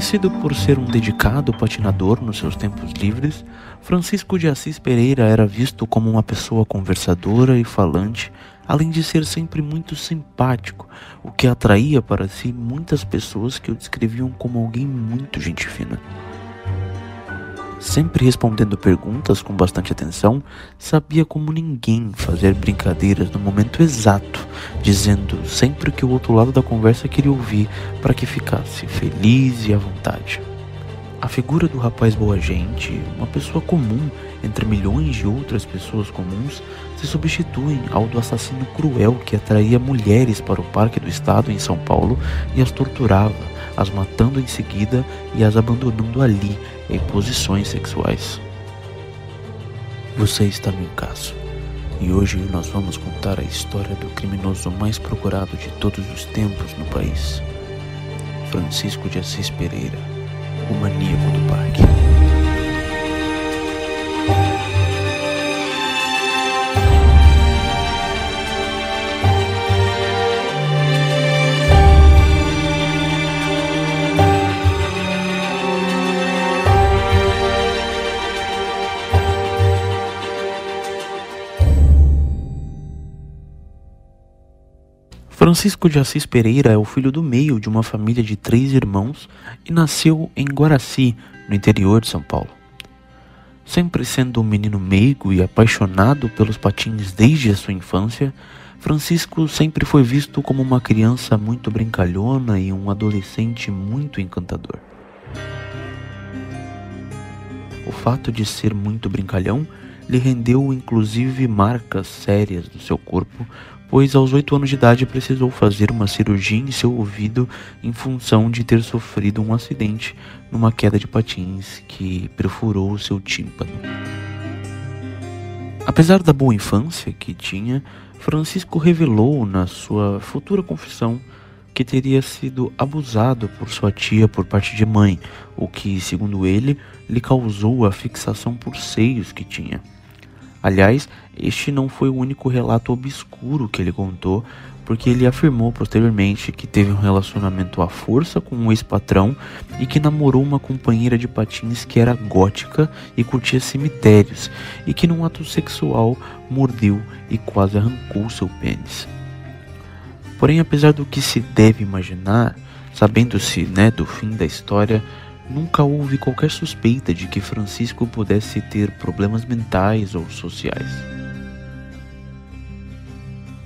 Conhecido por ser um dedicado patinador nos seus tempos livres, Francisco de Assis Pereira era visto como uma pessoa conversadora e falante, além de ser sempre muito simpático, o que atraía para si muitas pessoas que o descreviam como alguém muito gente fina. Sempre respondendo perguntas com bastante atenção, sabia como ninguém fazer brincadeiras no momento exato, dizendo sempre o que o outro lado da conversa queria ouvir para que ficasse feliz e à vontade. A figura do rapaz boa gente, uma pessoa comum entre milhões de outras pessoas comuns, se substituem ao do assassino cruel que atraía mulheres para o Parque do Estado em São Paulo e as torturava, as matando em seguida e as abandonando ali em posições sexuais. Você está no caso e hoje nós vamos contar a história do criminoso mais procurado de todos os tempos no país, Francisco de Assis Pereira, o maníaco do parque. Francisco de Assis Pereira é o filho do meio de uma família de três irmãos e nasceu em Guaraci, no interior de São Paulo. Sempre sendo um menino meigo e apaixonado pelos patins desde a sua infância, Francisco sempre foi visto como uma criança muito brincalhona e um adolescente muito encantador. O fato de ser muito brincalhão lhe rendeu inclusive marcas sérias no seu corpo, pois aos oito anos de idade precisou fazer uma cirurgia em seu ouvido em função de ter sofrido um acidente numa queda de patins que perfurou seu tímpano. Apesar da boa infância que tinha, Francisco revelou na sua futura confissão que teria sido abusado por sua tia por parte de mãe, o que, segundo ele, lhe causou a fixação por seios que tinha. Aliás, este não foi o único relato obscuro que ele contou, porque ele afirmou posteriormente que teve um relacionamento à força com um ex-patrão e que namorou uma companheira de patins que era gótica e curtia cemitérios, e que num ato sexual mordeu e quase arrancou seu pênis. Porém, apesar do que se deve imaginar, sabendo-se né, do fim da história, nunca houve qualquer suspeita de que Francisco pudesse ter problemas mentais ou sociais.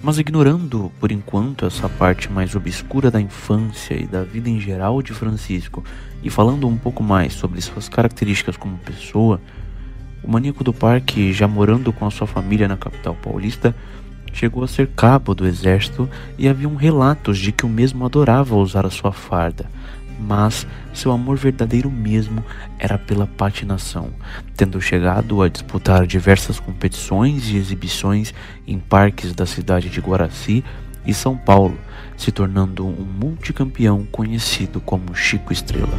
Mas ignorando por enquanto essa parte mais obscura da infância e da vida em geral de Francisco e falando um pouco mais sobre suas características como pessoa, o maníaco do parque, já morando com a sua família na capital paulista, chegou a ser cabo do exército e haviam relatos de que o mesmo adorava usar a sua farda, mas seu amor verdadeiro mesmo era pela patinação, tendo chegado a disputar diversas competições e exibições em parques da cidade de Guaraci e São Paulo, se tornando um multicampeão conhecido como Chico Estrela.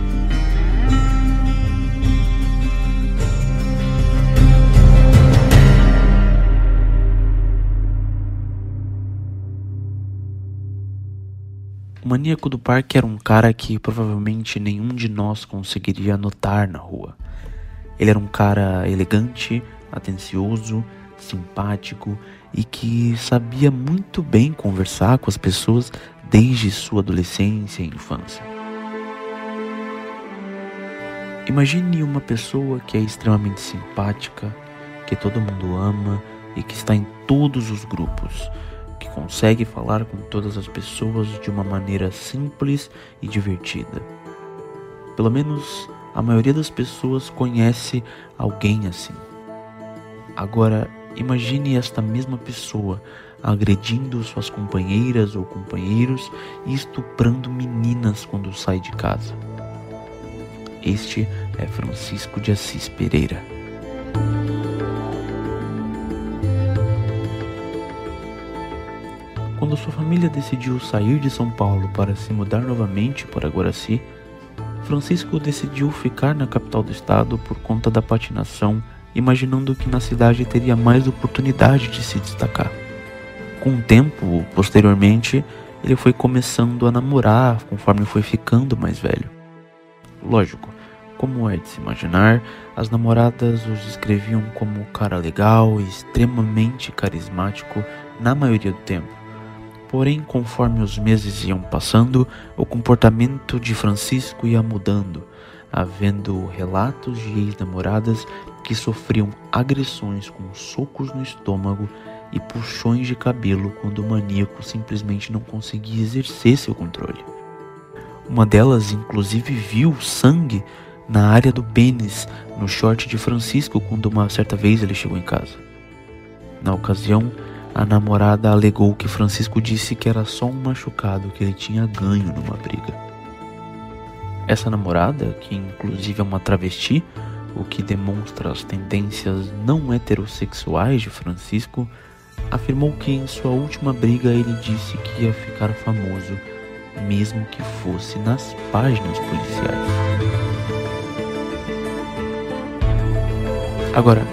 O maníaco do parque era um cara que provavelmente nenhum de nós conseguiria notar na rua. Ele era um cara elegante, atencioso, simpático e que sabia muito bem conversar com as pessoas desde sua adolescência e infância. Imagine uma pessoa que é extremamente simpática, que todo mundo ama e que está em todos os grupos que consegue falar com todas as pessoas de uma maneira simples e divertida. Pelo menos a maioria das pessoas conhece alguém assim. Agora, imagine esta mesma pessoa agredindo suas companheiras ou companheiros e estuprando meninas quando sai de casa. Este é Francisco de Assis Pereira. Quando sua família decidiu sair de São Paulo para se mudar novamente para Guaraci, Francisco decidiu ficar na capital do estado por conta da patinação, imaginando que na cidade teria mais oportunidade de se destacar. Com o tempo, posteriormente, ele foi começando a namorar conforme foi ficando mais velho. Lógico, como é de se imaginar, as namoradas os descreviam como cara legal e extremamente carismático na maioria do tempo. Porém, conforme os meses iam passando, o comportamento de Francisco ia mudando, havendo relatos de ex-namoradas que sofriam agressões com socos no estômago e puxões de cabelo quando o maníaco simplesmente não conseguia exercer seu controle. Uma delas, inclusive, viu sangue na área do pênis, no short de Francisco, quando uma certa vez ele chegou em casa. Na ocasião, a namorada alegou que Francisco disse que era só um machucado que ele tinha ganho numa briga. Essa namorada, que inclusive é uma travesti, o que demonstra as tendências não heterossexuais de Francisco, afirmou que em sua última briga ele disse que ia ficar famoso, mesmo que fosse nas páginas policiais. Agora,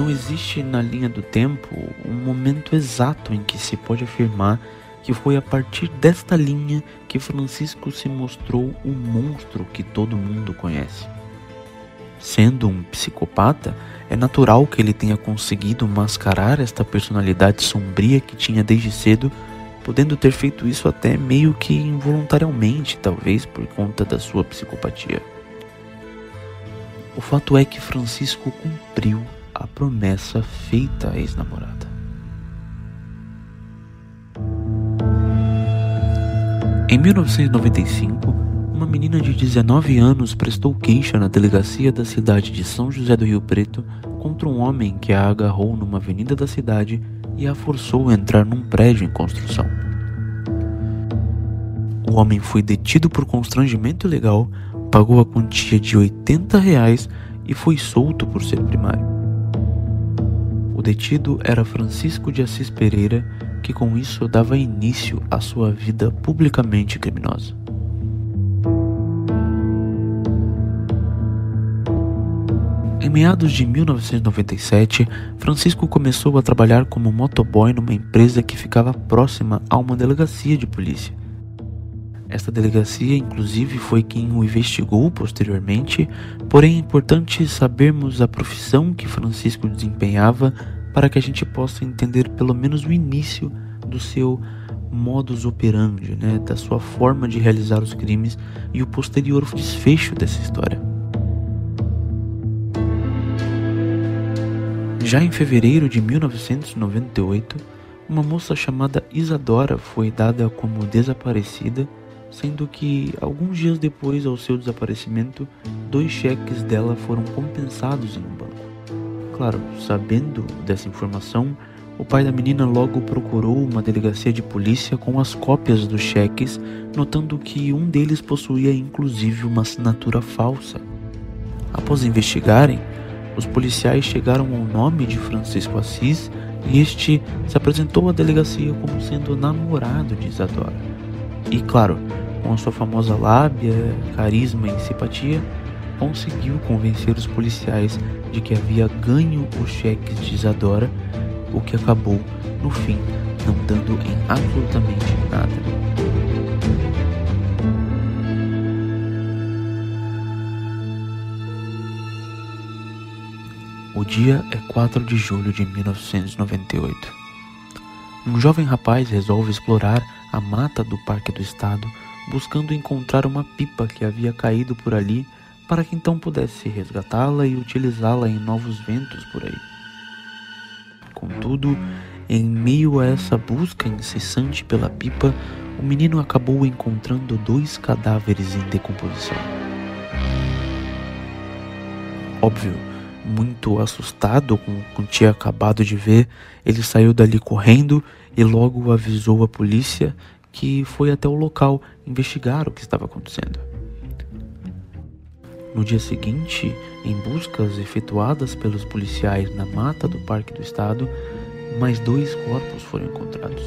não existe na linha do tempo um momento exato em que se pode afirmar que foi a partir desta linha que Francisco se mostrou o monstro que todo mundo conhece. Sendo um psicopata, é natural que ele tenha conseguido mascarar esta personalidade sombria que tinha desde cedo, podendo ter feito isso até meio que involuntariamente, talvez por conta da sua psicopatia. O fato é que Francisco cumpriu a promessa feita à ex-namorada. Em 1995, uma menina de 19 anos prestou queixa na delegacia da cidade de São José do Rio Preto contra um homem que a agarrou numa avenida da cidade e a forçou a entrar num prédio em construção. O homem foi detido por constrangimento ilegal pagou a quantia de 80 reais e foi solto por ser primário. O detido era Francisco de Assis Pereira, que com isso dava início à sua vida publicamente criminosa. Em meados de 1997, Francisco começou a trabalhar como motoboy numa empresa que ficava próxima a uma delegacia de polícia. Esta delegacia, inclusive, foi quem o investigou posteriormente, porém é importante sabermos a profissão que Francisco desempenhava para que a gente possa entender pelo menos o início do seu modus operandi, né, da sua forma de realizar os crimes e o posterior desfecho dessa história. Já em fevereiro de 1998, uma moça chamada Isadora foi dada como desaparecida sendo que alguns dias depois ao seu desaparecimento, dois cheques dela foram compensados em um banco. Claro, sabendo dessa informação, o pai da menina logo procurou uma delegacia de polícia com as cópias dos cheques, notando que um deles possuía inclusive uma assinatura falsa. Após investigarem, os policiais chegaram ao nome de Francisco Assis e este se apresentou à delegacia como sendo namorado de Isadora. E claro, com a sua famosa lábia, carisma e simpatia, conseguiu convencer os policiais de que havia ganho os cheques de Isadora, o que acabou, no fim, não dando em absolutamente nada. O dia é 4 de julho de 1998. Um jovem rapaz resolve explorar a mata do Parque do Estado buscando encontrar uma pipa que havia caído por ali para que então pudesse resgatá-la e utilizá-la em novos ventos por aí. Contudo, em meio a essa busca incessante pela pipa, o menino acabou encontrando dois cadáveres em decomposição. Óbvio, muito assustado com o que tinha acabado de ver, ele saiu dali correndo e logo avisou a polícia que foi até o local investigar o que estava acontecendo. No dia seguinte, em buscas efetuadas pelos policiais na mata do Parque do Estado, mais dois corpos foram encontrados.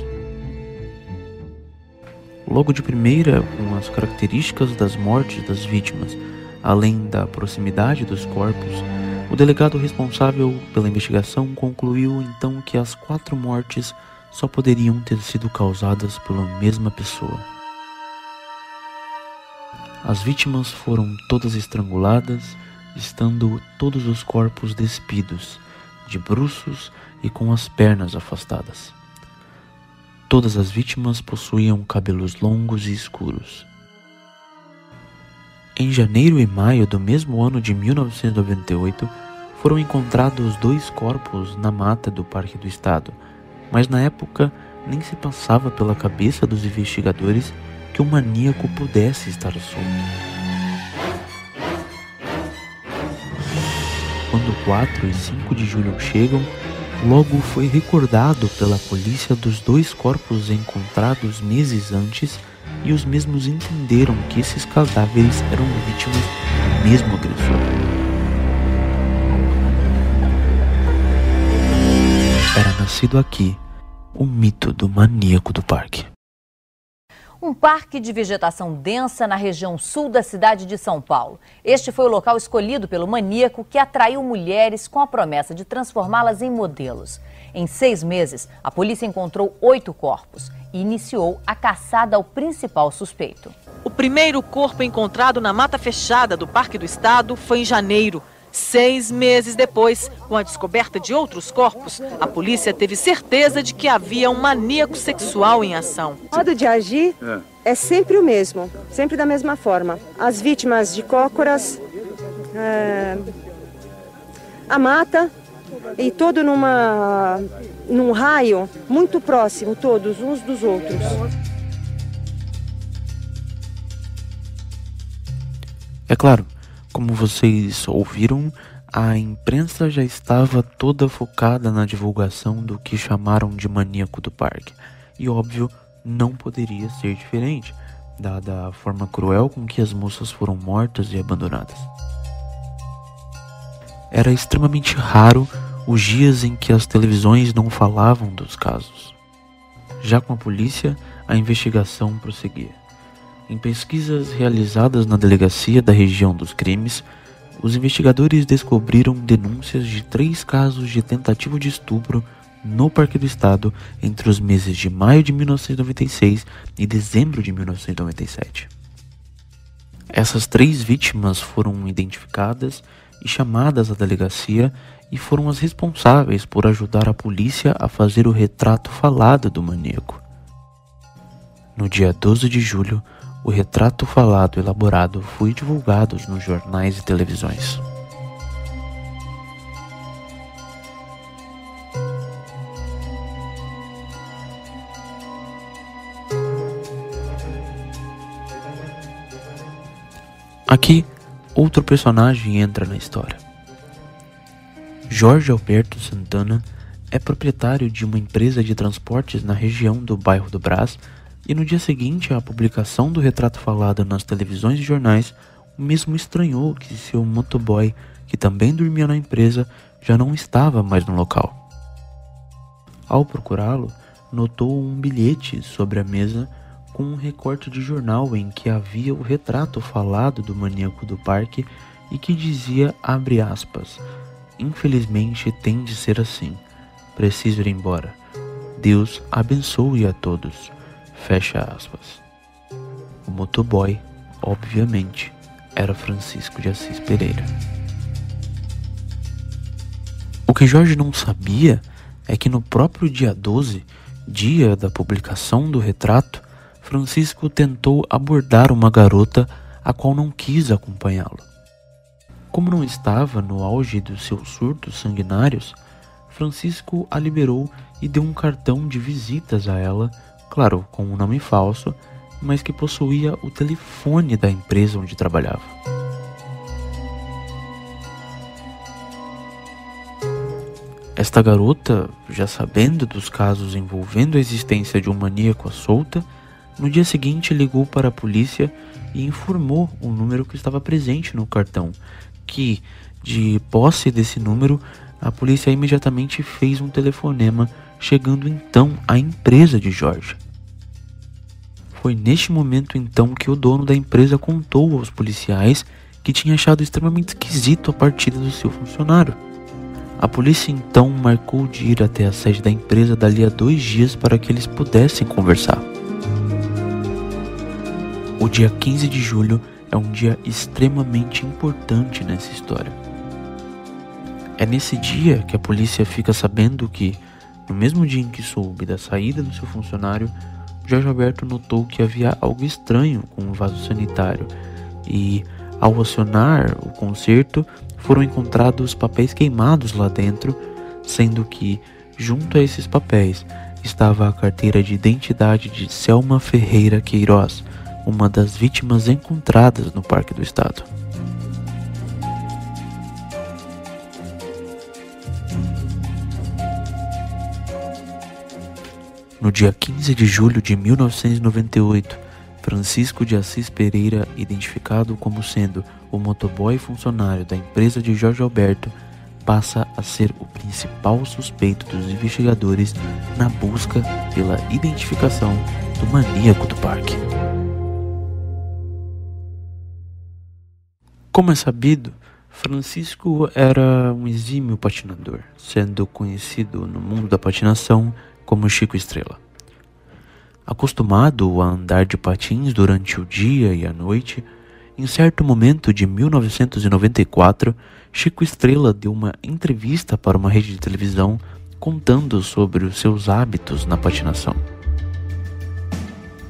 Logo de primeira, com as características das mortes das vítimas, além da proximidade dos corpos, o delegado responsável pela investigação concluiu então que as quatro mortes só poderiam ter sido causadas pela mesma pessoa. As vítimas foram todas estranguladas, estando todos os corpos despidos, de bruços e com as pernas afastadas. Todas as vítimas possuíam cabelos longos e escuros. Em janeiro e maio do mesmo ano de 1998, foram encontrados dois corpos na mata do Parque do Estado, mas na época nem se passava pela cabeça dos investigadores que o maníaco pudesse estar solto. Quando 4 e 5 de julho chegam, logo foi recordado pela polícia dos dois corpos encontrados meses antes e os mesmos entenderam que esses cadáveres eram vítimas do mesmo agressor. Era nascido aqui o mito do maníaco do parque. Um parque de vegetação densa na região sul da cidade de São Paulo. Este foi o local escolhido pelo maníaco que atraiu mulheres com a promessa de transformá-las em modelos. Em seis meses, a polícia encontrou oito corpos e iniciou a caçada ao principal suspeito. O primeiro corpo encontrado na mata fechada do Parque do Estado foi em janeiro. Seis meses depois, com a descoberta de outros corpos, a polícia teve certeza de que havia um maníaco sexual em ação. O modo de agir é, é sempre o mesmo, sempre da mesma forma. As vítimas de cócoras, é, a mata e todo numa, num raio muito próximo, todos uns dos outros. É claro, como vocês ouviram, a imprensa já estava toda focada na divulgação do que chamaram de maníaco do parque. E óbvio, não poderia ser diferente, dada a forma cruel com que as moças foram mortas e abandonadas. Era extremamente raro os dias em que as televisões não falavam dos casos. Já com a polícia, a investigação prosseguia. Em pesquisas realizadas na delegacia da região dos crimes, os investigadores descobriram denúncias de três casos de tentativa de estupro no Parque do Estado entre os meses de maio de 1996 e dezembro de 1997. Essas três vítimas foram identificadas e chamadas à delegacia e foram as responsáveis por ajudar a polícia a fazer o retrato falado do maníaco. No dia 12 de julho, o retrato falado elaborado foi divulgado nos jornais e televisões. Aqui, outro personagem entra na história. Jorge Alberto Santana é proprietário de uma empresa de transportes na região do bairro do Brás e no dia seguinte à publicação do retrato falado nas televisões e jornais, o mesmo estranhou que seu motoboy, que também dormia na empresa, já não estava mais no local. Ao procurá-lo, notou um bilhete sobre a mesa com um recorte de jornal em que havia o retrato falado do maníaco do parque e que dizia abre aspas Infelizmente tem de ser assim. Preciso ir embora. Deus abençoe a todos. Fecha aspas. O motoboy, obviamente, era Francisco de Assis Pereira. O que Jorge não sabia é que no próprio dia 12, dia da publicação do retrato, Francisco tentou abordar uma garota a qual não quis acompanhá-lo. Como não estava no auge dos seus surtos sanguinários, Francisco a liberou e deu um cartão de visitas a ela claro, com um nome falso, mas que possuía o telefone da empresa onde trabalhava. Esta garota, já sabendo dos casos envolvendo a existência de um maníaco à solta, no dia seguinte ligou para a polícia e informou o número que estava presente no cartão, que, de posse desse número, a polícia imediatamente fez um telefonema, chegando então à empresa de Jorge. Foi neste momento então que o dono da empresa contou aos policiais que tinha achado extremamente esquisito a partida do seu funcionário. A polícia então marcou de ir até a sede da empresa dali a dois dias para que eles pudessem conversar. O dia 15 de julho é um dia extremamente importante nessa história. É nesse dia que a polícia fica sabendo que, no mesmo dia em que soube da saída do seu funcionário, Jorge Alberto notou que havia algo estranho com o vaso sanitário e, ao acionar o conserto, foram encontrados papéis queimados lá dentro, sendo que, junto a esses papéis, estava a carteira de identidade de Selma Ferreira Queiroz, uma das vítimas encontradas no Parque do Estado. No dia 15 de julho de 1998, Francisco de Assis Pereira, identificado como sendo o motoboy funcionário da empresa de Jorge Alberto, passa a ser o principal suspeito dos investigadores na busca pela identificação do maníaco do parque. Como é sabido, Francisco era um exímio patinador, sendo conhecido no mundo da patinação como Chico Estrela. Acostumado a andar de patins durante o dia e a noite, em certo momento de 1994, Chico Estrela deu uma entrevista para uma rede de televisão contando sobre os seus hábitos na patinação.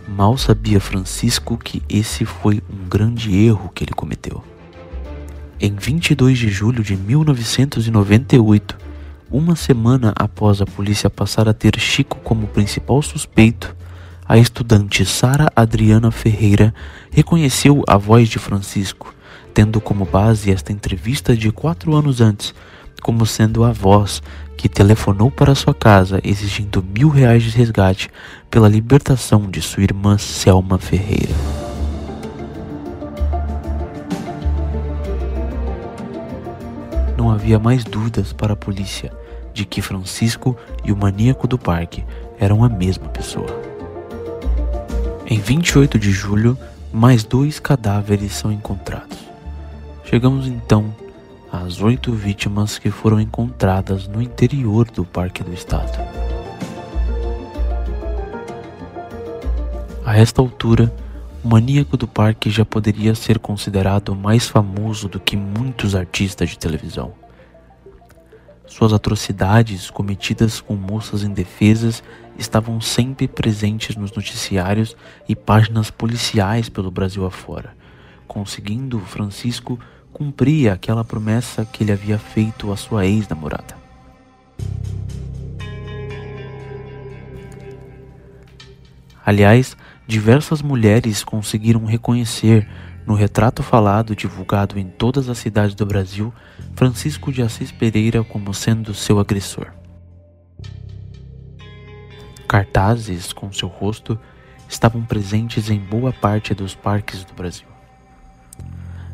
Mal sabia Francisco que esse foi um grande erro que ele cometeu. Em 22 de julho de 1998, uma semana após a polícia passar a ter Chico como principal suspeito, a estudante Sara Adriana Ferreira reconheceu a voz de Francisco, tendo como base esta entrevista de quatro anos antes, como sendo a voz que telefonou para sua casa exigindo mil reais de resgate pela libertação de sua irmã Selma Ferreira. Não havia mais dúvidas para a polícia de que Francisco e o maníaco do parque eram a mesma pessoa. Em 28 de julho, mais dois cadáveres são encontrados. Chegamos então às oito vítimas que foram encontradas no interior do Parque do Estado. A esta altura, o maníaco do parque já poderia ser considerado mais famoso do que muitos artistas de televisão. Suas atrocidades cometidas com moças indefesas estavam sempre presentes nos noticiários e páginas policiais pelo Brasil afora, conseguindo Francisco cumprir aquela promessa que ele havia feito à sua ex-namorada. Aliás, diversas mulheres conseguiram reconhecer no retrato falado divulgado em todas as cidades do Brasil, Francisco de Assis Pereira como sendo seu agressor. Cartazes com seu rosto estavam presentes em boa parte dos parques do Brasil.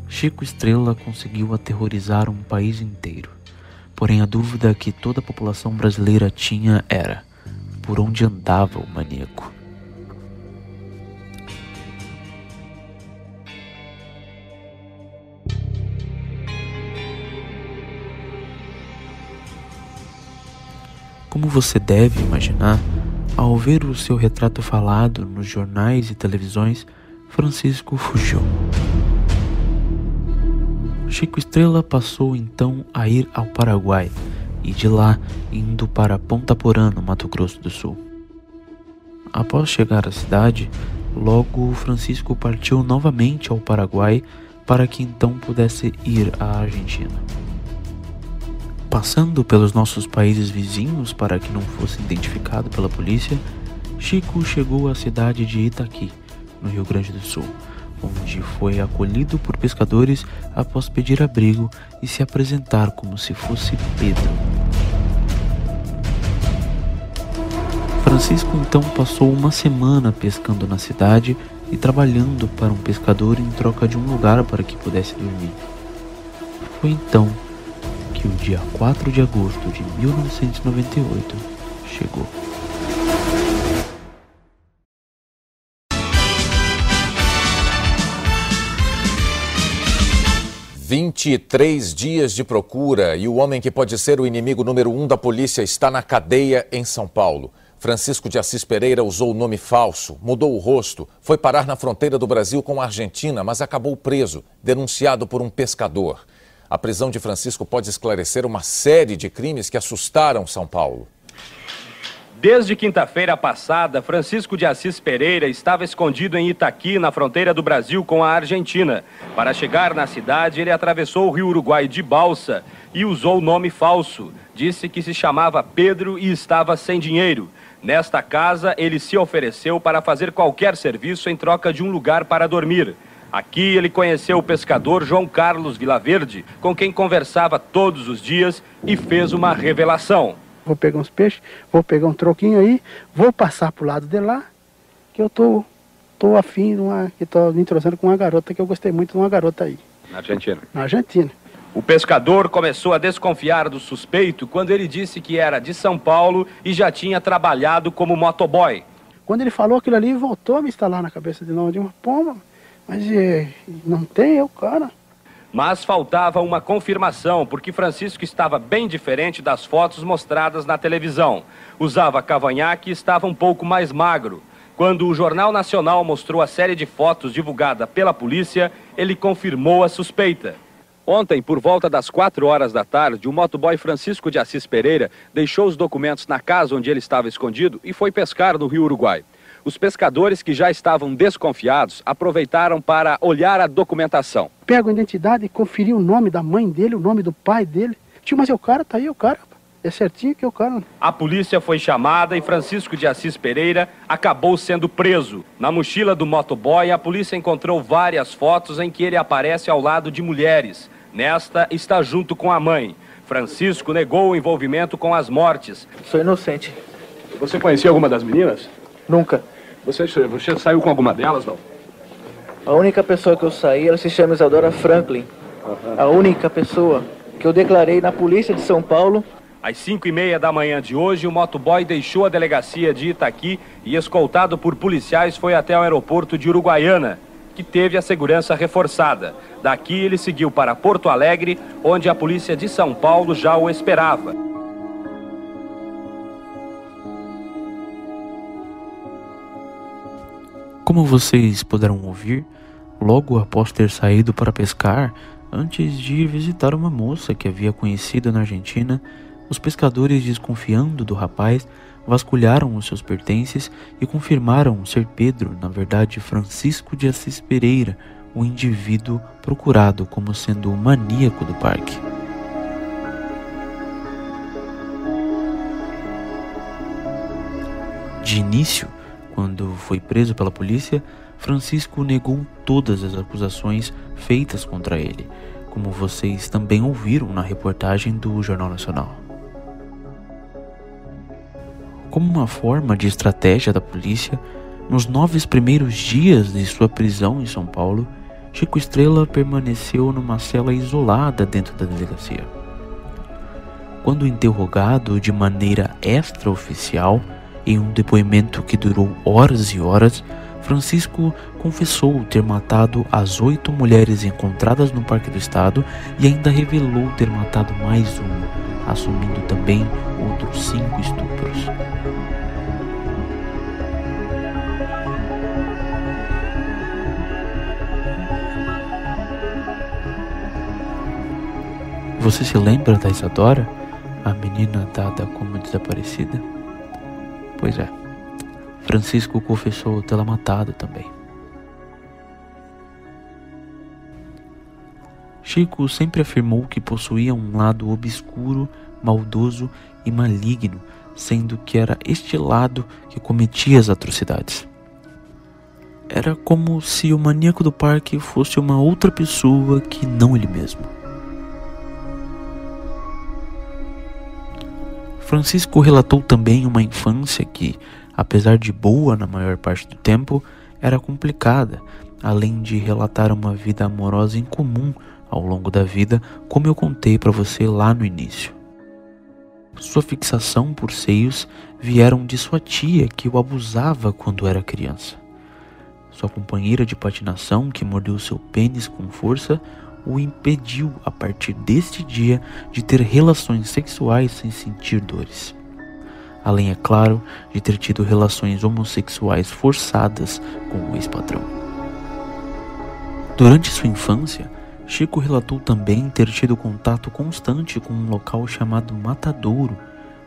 Chico Estrela conseguiu aterrorizar um país inteiro. Porém, a dúvida que toda a população brasileira tinha era: por onde andava o maníaco? Como você deve imaginar, ao ver o seu retrato falado nos jornais e televisões, Francisco fugiu. Chico Estrela passou então a ir ao Paraguai e de lá indo para Ponta Porã, no Mato Grosso do Sul. Após chegar à cidade, logo Francisco partiu novamente ao Paraguai para que então pudesse ir à Argentina. Passando pelos nossos países vizinhos para que não fosse identificado pela polícia, Chico chegou à cidade de Itaqui, no Rio Grande do Sul, onde foi acolhido por pescadores após pedir abrigo e se apresentar como se fosse Pedro. Francisco então passou uma semana pescando na cidade e trabalhando para um pescador em troca de um lugar para que pudesse dormir. Foi então que o dia 4 de agosto de 1998 chegou. Vinte e três dias de procura e o homem que pode ser o inimigo número um da polícia está na cadeia em São Paulo. Francisco de Assis Pereira usou o nome falso, mudou o rosto, foi parar na fronteira do Brasil com a Argentina, mas acabou preso, denunciado por um pescador. A prisão de Francisco pode esclarecer uma série de crimes que assustaram São Paulo. Desde quinta-feira passada, Francisco de Assis Pereira estava escondido em Itaqui, na fronteira do Brasil com a Argentina. Para chegar na cidade, ele atravessou o rio Uruguai de balsa e usou o nome falso. Disse que se chamava Pedro e estava sem dinheiro. Nesta casa, ele se ofereceu para fazer qualquer serviço em troca de um lugar para dormir. Aqui ele conheceu o pescador João Carlos Vilaverde, com quem conversava todos os dias e fez uma revelação. Vou pegar uns peixes, vou pegar um troquinho aí, vou passar pro lado de lá, que eu tô, tô afim de uma. que tô me entrosando com uma garota que eu gostei muito de uma garota aí. Na Argentina. Na Argentina. O pescador começou a desconfiar do suspeito quando ele disse que era de São Paulo e já tinha trabalhado como motoboy. Quando ele falou aquilo ali, voltou a me instalar na cabeça de novo. De uma pomba, mas é, não tem eu, cara. Mas faltava uma confirmação, porque Francisco estava bem diferente das fotos mostradas na televisão. Usava cavanhaque e estava um pouco mais magro. Quando o Jornal Nacional mostrou a série de fotos divulgada pela polícia, ele confirmou a suspeita. Ontem, por volta das 4 horas da tarde, o motoboy Francisco de Assis Pereira deixou os documentos na casa onde ele estava escondido e foi pescar no Rio Uruguai. Os pescadores que já estavam desconfiados aproveitaram para olhar a documentação. Pego a identidade e conferi o nome da mãe dele, o nome do pai dele. Tio, mas é o cara, tá aí o cara. É certinho que é o cara. A polícia foi chamada e Francisco de Assis Pereira acabou sendo preso. Na mochila do motoboy, a polícia encontrou várias fotos em que ele aparece ao lado de mulheres. Nesta, está junto com a mãe. Francisco negou o envolvimento com as mortes. Sou inocente. Você conhecia alguma das meninas? Nunca. Você, você saiu com alguma delas, não? A única pessoa que eu saí, ela se chama Isadora Franklin. Uhum. A única pessoa que eu declarei na polícia de São Paulo às 5 e meia da manhã de hoje, o motoboy deixou a delegacia de Itaqui e, escoltado por policiais, foi até o aeroporto de Uruguaiana, que teve a segurança reforçada. Daqui ele seguiu para Porto Alegre, onde a polícia de São Paulo já o esperava. Como vocês poderão ouvir, logo após ter saído para pescar, antes de ir visitar uma moça que havia conhecido na Argentina, os pescadores, desconfiando do rapaz, vasculharam os seus pertences e confirmaram ser Pedro, na verdade Francisco de Assis Pereira, o indivíduo procurado como sendo o maníaco do parque. De início, quando foi preso pela polícia, Francisco negou todas as acusações feitas contra ele, como vocês também ouviram na reportagem do Jornal Nacional. Como uma forma de estratégia da polícia, nos nove primeiros dias de sua prisão em São Paulo, Chico Estrela permaneceu numa cela isolada dentro da delegacia. Quando interrogado de maneira extraoficial, em um depoimento que durou horas e horas, Francisco confessou ter matado as oito mulheres encontradas no Parque do Estado e ainda revelou ter matado mais uma, assumindo também outros cinco estupros. Você se lembra da Isadora? A menina dada como desaparecida? Pois é. Francisco confessou tê-la matado também. Chico sempre afirmou que possuía um lado obscuro, maldoso e maligno, sendo que era este lado que cometia as atrocidades. Era como se o maníaco do parque fosse uma outra pessoa que não ele mesmo. Francisco relatou também uma infância que, apesar de boa na maior parte do tempo, era complicada, além de relatar uma vida amorosa incomum ao longo da vida, como eu contei para você lá no início. Sua fixação por seios vieram de sua tia que o abusava quando era criança. Sua companheira de patinação, que mordeu seu pênis com força, o impediu a partir deste dia de ter relações sexuais sem sentir dores. além, é claro, de ter tido relações homossexuais forçadas com o ex-patrão. Durante sua infância, Chico relatou também ter tido contato constante com um local chamado Matadouro,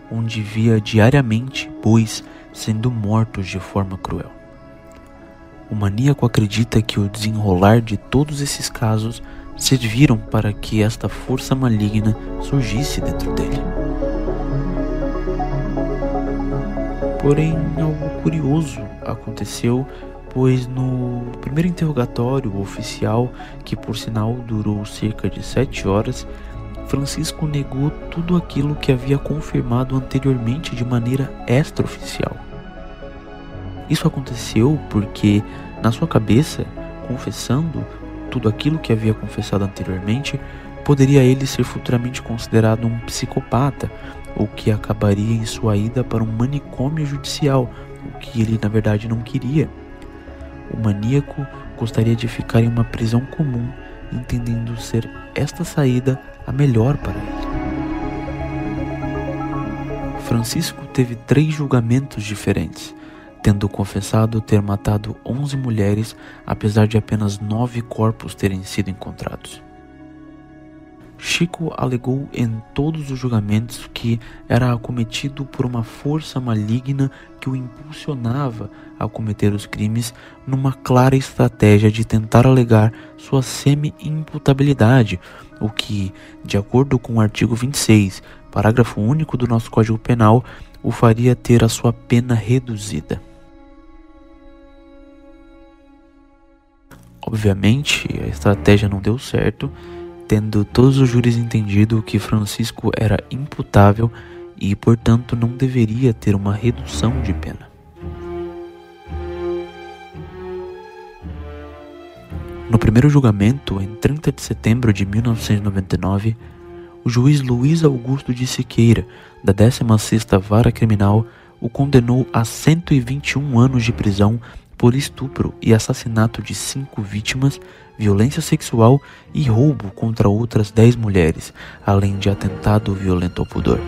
onde via diariamente bois sendo mortos de forma cruel. O maníaco acredita que o desenrolar de todos esses casos serviram para que esta força maligna surgisse dentro dele. Porém, algo curioso aconteceu pois no primeiro interrogatório oficial, que por sinal durou cerca de sete horas, Francisco negou tudo aquilo que havia confirmado anteriormente de maneira extraoficial. Isso aconteceu porque, na sua cabeça, confessando tudo aquilo que havia confessado anteriormente, poderia ele ser futuramente considerado um psicopata, ou que acabaria em sua ida para um manicômio judicial, o que ele na verdade não queria. O maníaco gostaria de ficar em uma prisão comum, entendendo ser esta saída a melhor para ele. Francisco teve três julgamentos diferentes, tendo confessado ter matado 11 mulheres, apesar de apenas nove corpos terem sido encontrados. Chico alegou em todos os julgamentos que era acometido por uma força maligna que o impulsionava a cometer os crimes numa clara estratégia de tentar alegar sua semi-imputabilidade, o que, de acordo com o artigo 26, parágrafo único do nosso Código Penal, o faria ter a sua pena reduzida. Obviamente, a estratégia não deu certo tendo todos os júris entendido que Francisco era imputável e, portanto, não deveria ter uma redução de pena. No primeiro julgamento, em 30 de setembro de 1999, o juiz Luiz Augusto de Siqueira, da 16ª Vara Criminal, o condenou a 121 anos de prisão por estupro e assassinato de cinco vítimas, violência sexual e roubo contra outras dez mulheres, além de atentado violento ao pudor.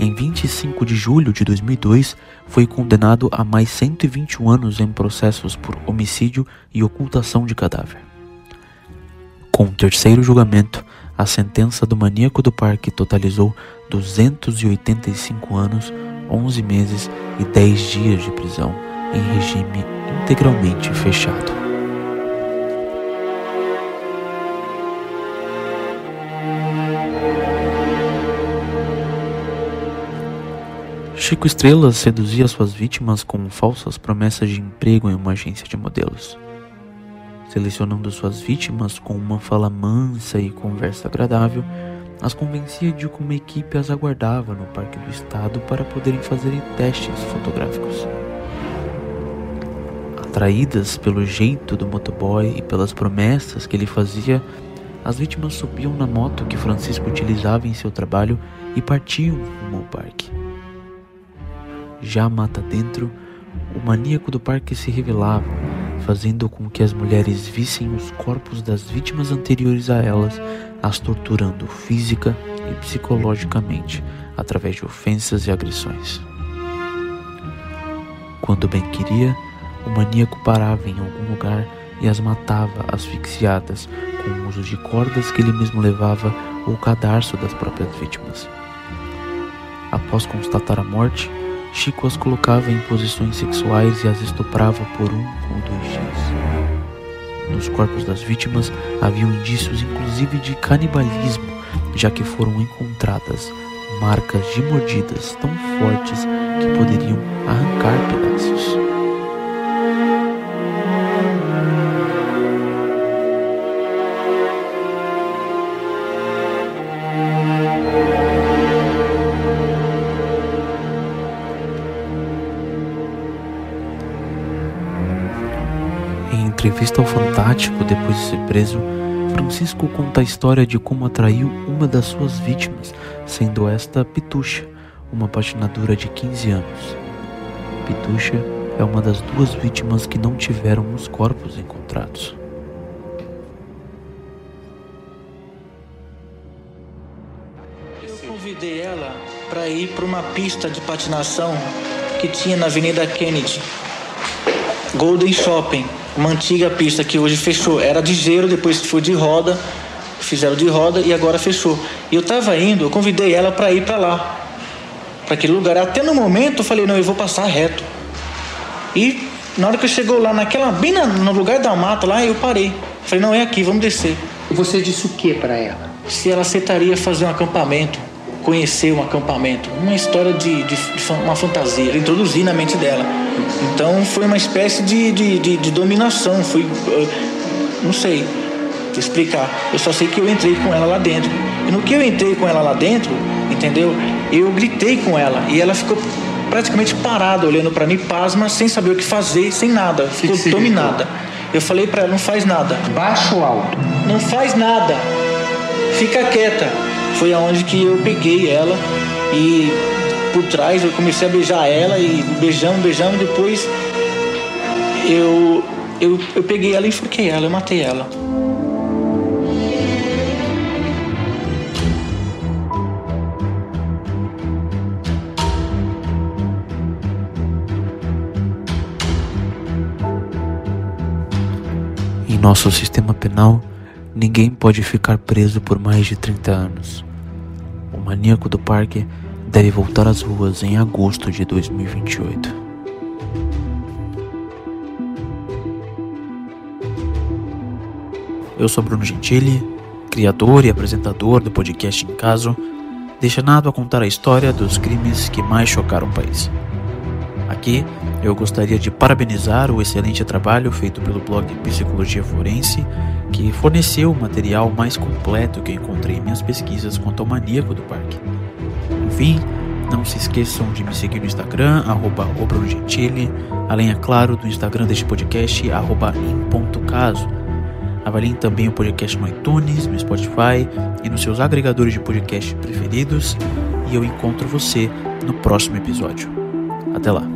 Em 25 de julho de 2002, foi condenado a mais 121 anos em processos por homicídio e ocultação de cadáver. Com o terceiro julgamento, a sentença do maníaco do parque totalizou 285 anos, 11 meses e 10 dias de prisão em regime integralmente fechado. Chico Estrela seduzia suas vítimas com falsas promessas de emprego em uma agência de modelos. Selecionando suas vítimas com uma fala mansa e conversa agradável, as convencia de que uma equipe as aguardava no Parque do Estado para poderem fazer testes fotográficos. Atraídas pelo jeito do motoboy e pelas promessas que ele fazia, as vítimas subiam na moto que Francisco utilizava em seu trabalho e partiam rumo ao parque. Já mata dentro, o maníaco do parque se revelava, fazendo com que as mulheres vissem os corpos das vítimas anteriores a elas, as torturando física e psicologicamente através de ofensas e agressões. Quando bem queria, o maníaco parava em algum lugar e as matava asfixiadas com o uso de cordas que ele mesmo levava ou o cadarço das próprias vítimas. Após constatar a morte, Chico as colocava em posições sexuais e as estuprava por um ou dois dias. Nos corpos das vítimas haviam indícios inclusive de canibalismo, já que foram encontradas marcas de mordidas tão fortes que poderiam arrancar pedaços. Entrevista ao Fantástico depois de ser preso, Francisco conta a história de como atraiu uma das suas vítimas, sendo esta Pitucha, uma patinadora de 15 anos. Pitucha é uma das duas vítimas que não tiveram os corpos encontrados. Eu convidei ela para ir para uma pista de patinação que tinha na Avenida Kennedy, Golden Shopping, uma antiga pista que hoje fechou. Era de gelo, depois foi de roda, fizeram de roda e agora fechou. E eu estava indo, eu convidei ela para ir para lá, para aquele lugar. Até no momento eu falei, não, eu vou passar reto. E na hora que eu chegou lá, naquela, bem na, no lugar da mata lá, eu parei. Falei, não, é aqui, vamos descer. E você disse o que para ela? Se ela aceitaria fazer um acampamento conhecer um acampamento, uma história de, de, de uma fantasia, introduzir na mente dela. Então foi uma espécie de, de, de, de dominação, foi, não sei explicar. Eu só sei que eu entrei com ela lá dentro. E no que eu entrei com ela lá dentro, entendeu? Eu gritei com ela e ela ficou praticamente parada, olhando para mim, pasma, sem saber o que fazer, sem nada, ficou dominada. Eu falei para ela, não faz nada. Baixo ou alto? Não faz nada. Fica quieta foi aonde que eu peguei ela e por trás eu comecei a beijar ela e beijando, beijando, depois eu, eu, eu peguei ela e enforquei ela, eu matei ela. Em nosso sistema penal, ninguém pode ficar preso por mais de 30 anos maníaco do parque deve voltar às ruas em agosto de 2028. Eu sou Bruno Gentili, criador e apresentador do podcast Em Caso, destinado a contar a história dos crimes que mais chocaram o país. Aqui eu gostaria de parabenizar o excelente trabalho feito pelo blog Psicologia Forense, que forneceu o material mais completo que encontrei em minhas pesquisas quanto ao maníaco do parque. Enfim, não se esqueçam de me seguir no Instagram, arroba Gentili, além, é claro, do Instagram deste podcast, arroba. Avaliem também o podcast no iTunes, no Spotify e nos seus agregadores de podcast preferidos. E eu encontro você no próximo episódio. Até lá!